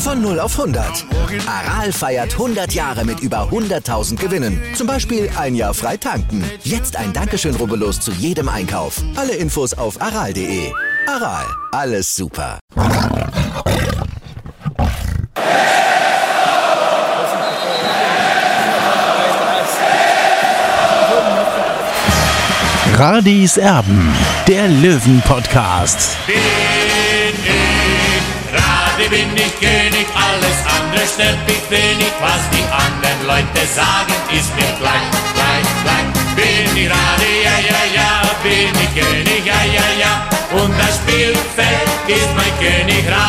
Von 0 auf 100. Aral feiert 100 Jahre mit über 100.000 Gewinnen. Zum Beispiel ein Jahr frei tanken. Jetzt ein Dankeschön, rubbellos zu jedem Einkauf. Alle Infos auf aral.de. Aral, alles super. Radis Erben, der Löwen-Podcast. Bin ich, gerade bin ich alles andere stört mich wenig, was die anderen Leute sagen, ist mir gleich, gleich, gleich. Bin ich gerade, ja, ja, ja, bin ich König, ja, ja, ja, und das Spielfeld ist mein Königreich.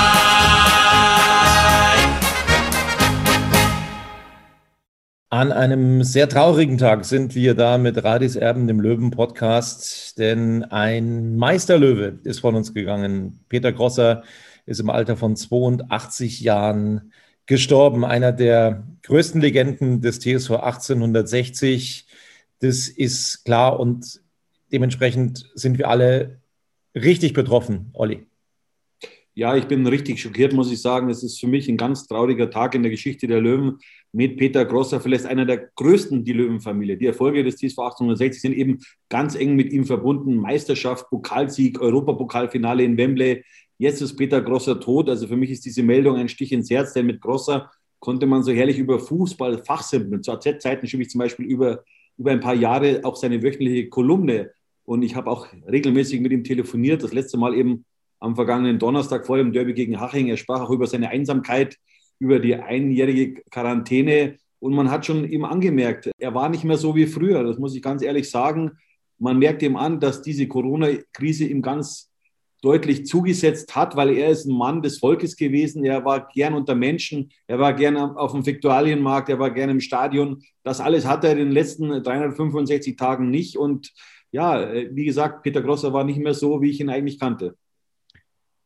An einem sehr traurigen Tag sind wir da mit Radis Erben, dem Löwen-Podcast, denn ein Meisterlöwe ist von uns gegangen. Peter Grosser ist im Alter von 82 Jahren gestorben, einer der größten Legenden des TSV 1860. Das ist klar und dementsprechend sind wir alle richtig betroffen, Olli. Ja, ich bin richtig schockiert, muss ich sagen. Es ist für mich ein ganz trauriger Tag in der Geschichte der Löwen mit Peter Grosser, vielleicht einer der größten, die Löwenfamilie. Die Erfolge des TSV 1860 sind eben ganz eng mit ihm verbunden. Meisterschaft, Pokalsieg, Europapokalfinale in Wembley. Jetzt ist Peter Grosser tot. Also für mich ist diese Meldung ein Stich ins Herz, denn mit Grosser konnte man so herrlich über Fußball fachsimpeln. Zu AZ-Zeiten schrieb ich zum Beispiel über, über ein paar Jahre auch seine wöchentliche Kolumne. Und ich habe auch regelmäßig mit ihm telefoniert. Das letzte Mal eben am vergangenen Donnerstag vor dem Derby gegen Haching. Er sprach auch über seine Einsamkeit, über die einjährige Quarantäne. Und man hat schon ihm angemerkt, er war nicht mehr so wie früher. Das muss ich ganz ehrlich sagen. Man merkt ihm an, dass diese Corona-Krise ihm ganz deutlich zugesetzt hat, weil er ist ein Mann des Volkes gewesen. Er war gern unter Menschen. Er war gern auf dem Viktualienmarkt. Er war gern im Stadion. Das alles hat er in den letzten 365 Tagen nicht. Und ja, wie gesagt, Peter Grosser war nicht mehr so, wie ich ihn eigentlich kannte.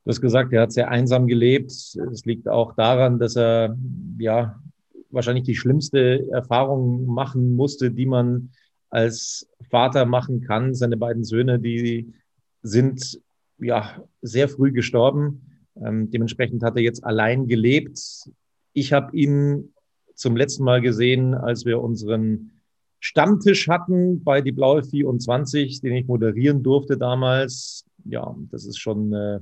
Du hast gesagt, er hat sehr einsam gelebt. Es liegt auch daran, dass er ja wahrscheinlich die schlimmste Erfahrung machen musste, die man als Vater machen kann. Seine beiden Söhne, die sind ja sehr früh gestorben. Ähm, dementsprechend hat er jetzt allein gelebt. Ich habe ihn zum letzten Mal gesehen, als wir unseren Stammtisch hatten bei die Blaue 24, den ich moderieren durfte damals. Ja, das ist schon äh,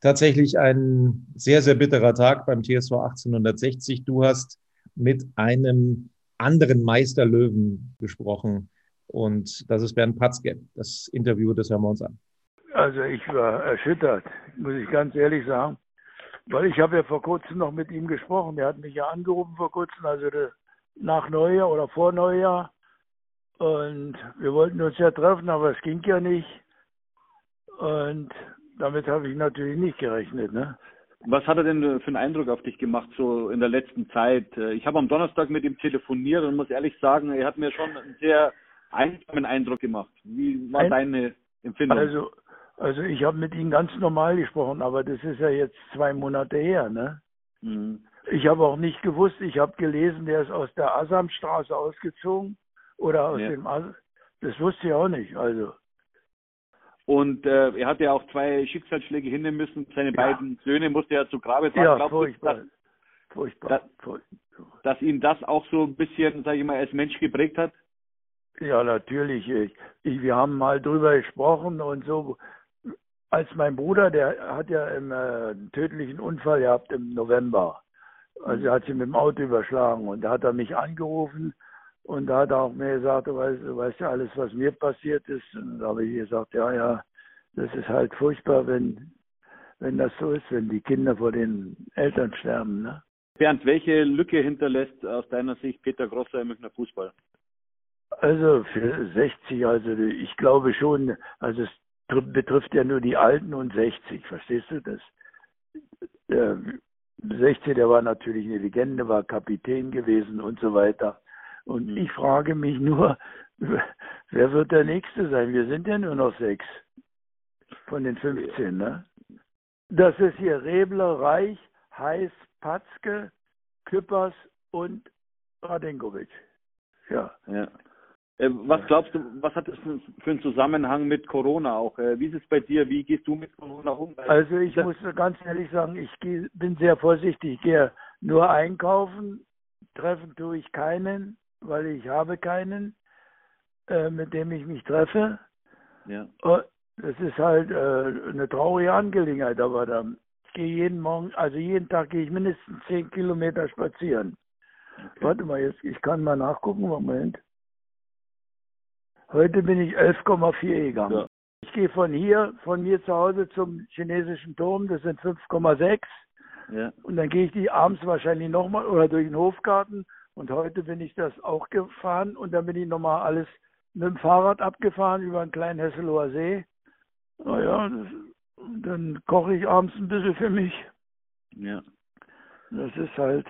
tatsächlich ein sehr, sehr bitterer Tag beim TSV 1860. Du hast mit einem anderen Meisterlöwen gesprochen und das ist Bernd Patzke. Das Interview, das hören wir uns an. Also ich war erschüttert, muss ich ganz ehrlich sagen, weil ich habe ja vor kurzem noch mit ihm gesprochen. Er hat mich ja angerufen vor kurzem, also nach Neujahr oder vor Neujahr. Und wir wollten uns ja treffen, aber es ging ja nicht. Und damit habe ich natürlich nicht gerechnet. Ne? Was hat er denn für einen Eindruck auf dich gemacht, so in der letzten Zeit? Ich habe am Donnerstag mit ihm telefoniert und muss ehrlich sagen, er hat mir schon einen sehr einsamen Eindruck gemacht. Wie war Ein, deine Empfindung? Also, also ich habe mit ihm ganz normal gesprochen, aber das ist ja jetzt zwei Monate her. Ne? Mhm. Ich habe auch nicht gewusst, ich habe gelesen, der ist aus der Assamstraße ausgezogen oder aus ja. dem As Das wusste ich auch nicht. Also und äh, er hat ja auch zwei Schicksalsschläge hinnehmen müssen. Seine ja. beiden Söhne musste er zu Grabe tragen. Ja, Glaubst furchtbar. Du, dass, furchtbar. Dass, furchtbar. dass ihn das auch so ein bisschen, sage ich mal, als Mensch geprägt hat? Ja, natürlich. Ich, ich, wir haben mal drüber gesprochen und so. Als mein Bruder, der hat ja einen äh, tödlichen Unfall gehabt im November. Also er hat sich mit dem Auto überschlagen und da hat er mich angerufen und da hat er auch mir gesagt, du weißt, du weißt ja alles, was mir passiert ist. Und da habe ich gesagt, ja, ja, das ist halt furchtbar, wenn, wenn das so ist, wenn die Kinder vor den Eltern sterben. Ne? Bernd, welche Lücke hinterlässt aus deiner Sicht Peter Grosser im Münchner Fußball? Also für 60, also ich glaube schon, also es betrifft ja nur die Alten und 60, verstehst du das? 16, der war natürlich eine Legende, war Kapitän gewesen und so weiter. Und Mhm. ich frage mich nur, wer wird der Nächste sein? Wir sind ja nur noch sechs von den 15, ne? Das ist hier Rebler, Reich, Heiß, Patzke, Küppers und Radenkovic. Ja. Ja. Äh, was glaubst du, was hat das für, einen Zusammenhang mit Corona auch? Äh, wie ist es bei dir? Wie gehst du mit Corona um? Also ich muss ganz ehrlich sagen, ich bin sehr vorsichtig. Ich gehe nur einkaufen, treffen tue ich keinen, weil ich habe keinen, äh, mit dem ich mich treffe. Ja. Oh, Das ist halt äh, eine traurige Angelegenheit, aber da, ich gehe jeden Morgen, also jeden Tag gehe ich mindestens zehn Kilometer spazieren. Warte mal, jetzt, ich kann mal nachgucken, Moment. Heute bin ich 11,4 gegangen. Ja. Ich gehe von hier, von mir zu Hause zum chinesischen Turm, das sind 5,6. Ja. Und dann gehe ich die abends wahrscheinlich nochmal oder durch den Hofgarten. Und heute bin ich das auch gefahren und dann bin ich nochmal alles mit dem Fahrrad abgefahren über einen kleinen Hesseloher See. Naja, das, dann koche ich abends ein bisschen für mich. ja. Das ist halt,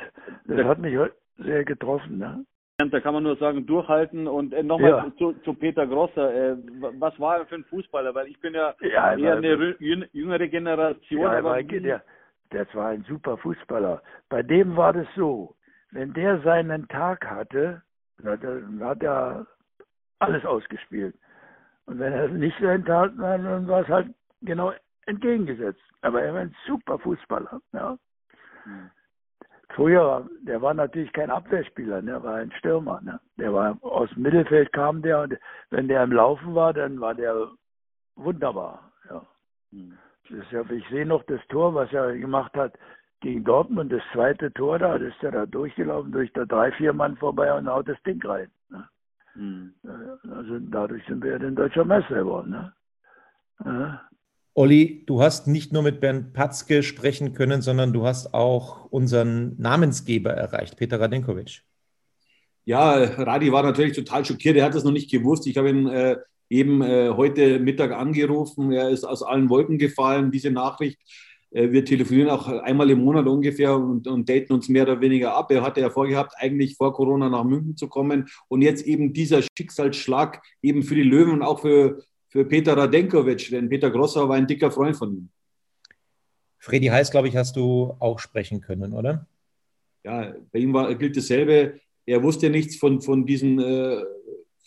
das hat mich sehr getroffen. Ne? Da kann man nur sagen, durchhalten und äh, nochmal Ja. zu, zu Peter Grosser. Äh, was war er für ein Fußballer? Weil ich bin ja, Ja, eher aber- eine jüngere Generation. Ja, aber der, das war ein super Fußballer. Bei dem war das so, wenn der seinen Tag hatte, dann hat er alles ausgespielt. Und wenn er nicht seinen Tag hatte, dann war es halt genau entgegengesetzt. Aber er war ein super Fußballer. Ja. Hm. Früher, der war natürlich kein Abwehrspieler, der war ein Stürmer. Ne? Der war aus dem Mittelfeld kam der und wenn der im Laufen war, dann war der wunderbar. Ja. Hm. Ist ja, ich sehe noch das Tor, was er gemacht hat gegen Dortmund, das zweite Tor da, das ist er da durchgelaufen, durch da drei, vier Mann vorbei und haut das Ding rein. Ne? Hm. Also dadurch sind wir ja den deutscher Meister geworden. Ne? Ja. Olli, du hast nicht nur mit Bernd Patzke sprechen können, sondern du hast auch unseren Namensgeber erreicht, Peter Radenkovic. Ja, Radi war natürlich total schockiert. Er hat es noch nicht gewusst. Ich habe ihn äh, eben äh, heute Mittag angerufen. Er ist aus allen Wolken gefallen, diese Nachricht. Äh, wir telefonieren auch einmal im Monat ungefähr und, und daten uns mehr oder weniger ab. Er hatte ja vorgehabt, eigentlich vor Corona nach München zu kommen. Und jetzt eben dieser Schicksalsschlag eben für die Löwen und auch für, für Peter Radenkovic. Denn Peter Grosser war ein dicker Freund von ihm. Freddy Heiß, glaube ich, hast du auch sprechen können, oder? ja, bei ihm war, gilt dasselbe. Er wusste nichts von, von, diesen, äh,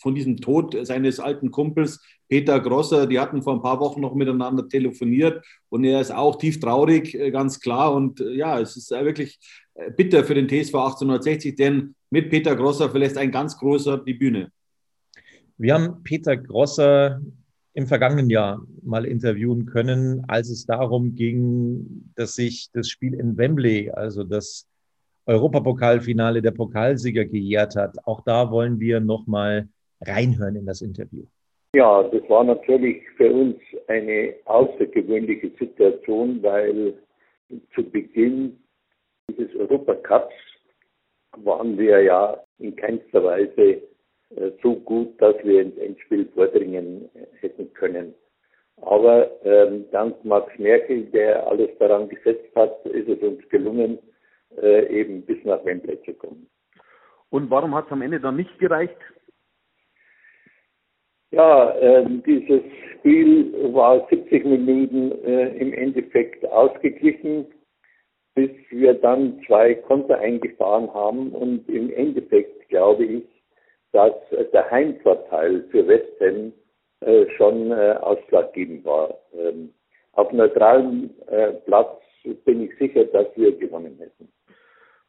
von diesem Tod seines alten Kumpels Peter Grosser. Die hatten vor ein paar Wochen noch miteinander telefoniert und er ist auch tief traurig, äh, ganz klar. Und äh, ja, es ist äh, wirklich bitter für den TSV 1860, denn mit Peter Grosser verlässt ein ganz großer die Bühne. Wir haben Peter Grosser im vergangenen Jahr mal interviewen können, als es darum ging, dass sich das Spiel in Wembley, also das Europapokalfinale der Pokalsieger gejährt hat. Auch da wollen wir noch mal reinhören in das Interview. Ja, das war natürlich für uns eine außergewöhnliche Situation, weil zu Beginn dieses Europacups waren wir ja in keinster Weise äh, so gut, dass wir ins Endspiel vordringen hätten können. Aber ähm, dank Max Merkel, der alles daran gesetzt hat, ist es uns gelungen, äh, eben bis nach Wembley zu kommen. Und warum hat es am Ende dann nicht gereicht? Ja, ähm, dieses Spiel war 70 Minuten äh, im Endeffekt ausgeglichen, bis wir dann zwei Konter eingefahren haben. Und im Endeffekt glaube ich, dass äh, der Heimvorteil für West Ham äh, schon äh, ausschlaggebend war. Ähm, auf neutralem äh, Platz bin ich sicher, dass wir gewonnen hätten.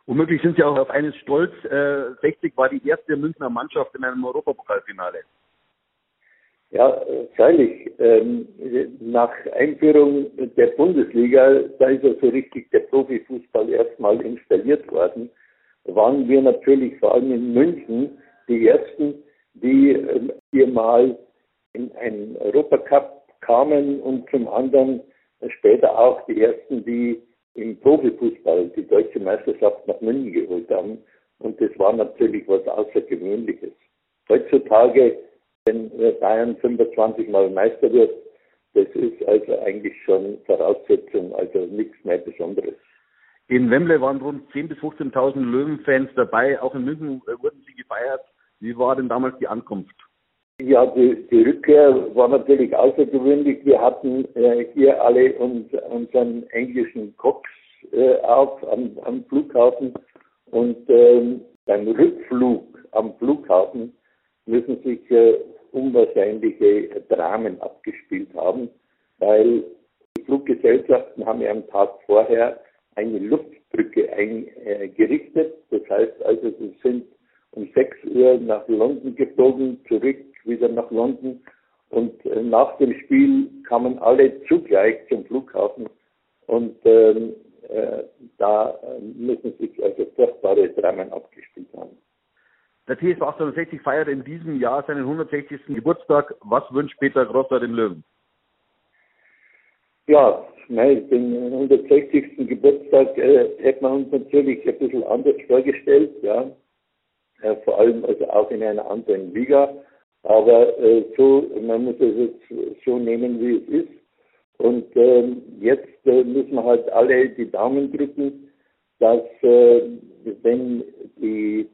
Womöglich sind Sie auch auf eines stolz. Äh, 60 war die erste Münchner Mannschaft in einem Europapokalfinale. Ja, freilich. Ähm, nach Einführung der Bundesliga, da ist ja so richtig der Profifußball erstmal installiert worden, waren wir natürlich vor allem in München die Ersten, die ähm, hier mal in einen Europacup kamen und zum anderen später auch die Ersten, die im Profifußball die deutsche Meisterschaft nach München geholt haben. Und das war natürlich was Außergewöhnliches. Heutzutage wenn Bayern 25 Mal Meister wird, das ist also eigentlich schon Voraussetzung, also nichts mehr Besonderes. In Wembley waren rund 10.000 bis 15.000 Löwenfans dabei. Auch in München äh, wurden sie gefeiert. Wie war denn damals die Ankunft? Ja, die, die Rückkehr war natürlich außergewöhnlich. Wir hatten äh, hier alle uns, unseren englischen Cox äh, auf am, am, Flughafen und ähm, beim Rückflug am Flughafen müssen sich äh, unwahrscheinliche Dramen abgespielt haben, weil die Fluggesellschaften haben ja am Tag vorher eine Luftbrücke eingerichtet. Das heißt also, sie sind um 6 Uhr nach London geflogen, zurück wieder nach London und äh, nach dem Spiel kamen alle zugleich zum Flughafen und ähm, äh, da äh, müssen sich also furchtbare Dramen abgespielt haben. Der TSV 1860 feiert in diesem Jahr seinen 160. Geburtstag. Was wünscht Peter Grosser den Löwen? Ja, nein, den 160. Geburtstag äh, hätten wir uns natürlich ein bisschen anders vorgestellt, ja. Äh, vor allem also auch in einer anderen Liga. Aber äh, so, man muss es jetzt so nehmen, wie es ist. Und ähm, jetzt äh, müssen wir halt alle die Daumen drücken, dass äh, wenn die,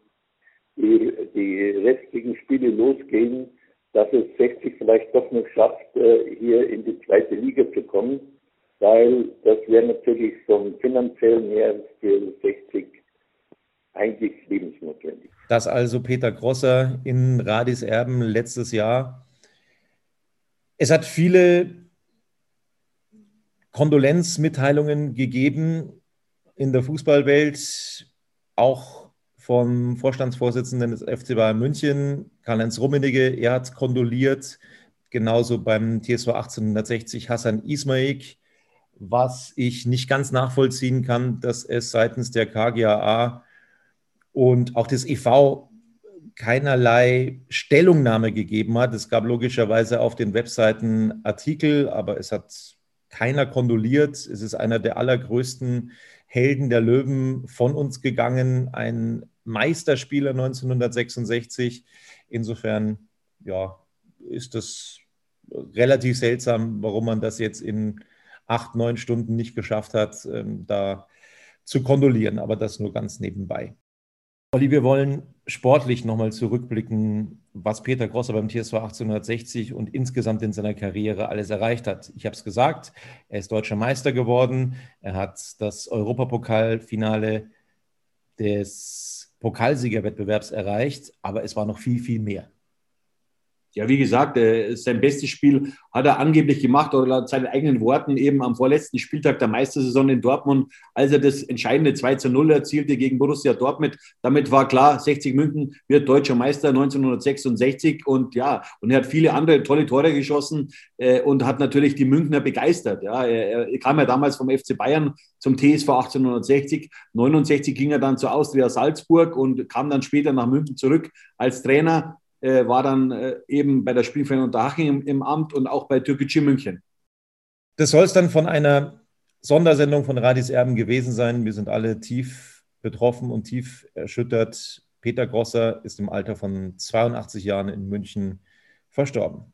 die, die restlichen Spiele losgehen, dass es 60 vielleicht doch noch schafft, äh, hier in die zweite Liga zu kommen, weil das wäre natürlich vom finanziellen her für 60 eigentlich lebensnotwendig. Das also Peter Grosser in Radis Erben letztes Jahr. Es hat viele Kondolenzmitteilungen gegeben in der Fußballwelt, auch vom Vorstandsvorsitzenden des FC Bayern München, Karl-Heinz Rummenigge. Er hat kondoliert, genauso beim TSV 1860 Hassan Ismaik, was ich nicht ganz nachvollziehen kann, dass es seitens der KGAA und auch des EV keinerlei Stellungnahme gegeben hat. Es gab logischerweise auf den Webseiten Artikel, aber es hat keiner kondoliert. Es ist einer der allergrößten Helden der Löwen von uns gegangen, ein Meisterspieler 1966. Insofern, ja, ist das relativ seltsam, warum man das jetzt in acht, neun Stunden nicht geschafft hat, ähm, da zu kondolieren. Aber das nur ganz nebenbei. Olli, wir wollen sportlich nochmal zurückblicken, was Peter Grosser beim TSV 1860 und insgesamt in seiner Karriere alles erreicht hat. Ich habe es gesagt, er ist deutscher Meister geworden, er hat das Europapokalfinale des Pokalsiegerwettbewerbs erreicht, aber es war noch viel, viel mehr. Ja, wie gesagt, äh, sein bestes Spiel hat er angeblich gemacht oder laut seinen eigenen Worten eben am vorletzten Spieltag der Meistersaison in Dortmund, als er das entscheidende 2 zu 0 erzielte gegen Borussia Dortmund. Damit war klar, 60 München wird deutscher Meister 1966 und ja, und er hat viele andere tolle Tore geschossen äh, und hat natürlich die Münchner begeistert. Ja, er, er kam ja damals vom FC Bayern zum TSV 1860. 69 ging er dann zur Austria Salzburg und kam dann später nach München zurück als Trainer äh, war dann äh, eben bei der Spielvereinigung Unterhaching im, im, Amt und auch bei Türkgücü München. Das soll es dann von einer Sondersendung von Radis Erben gewesen sein. Wir sind alle tief betroffen und tief erschüttert. Peter Grosser ist im Alter von 82 Jahren in München verstorben.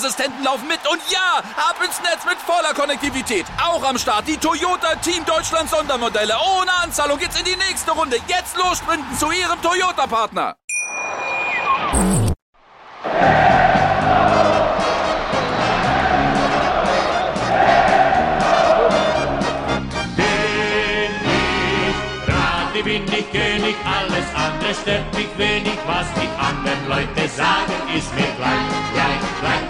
Sicherheitsassistenten laufen mit. Und ja, ab ins Netz mit voller Konnektivität. Auch am Start die Toyota Team Deutschland Sondermodelle. Ohne Anzahlung geht's in die nächste Runde. Jetzt los sprinten zu ihrem Toyota-Partner. bin ich König, alles andere stört mich wenig, was die anderen Leute sagen, ist mir gleich, gleich, gleich.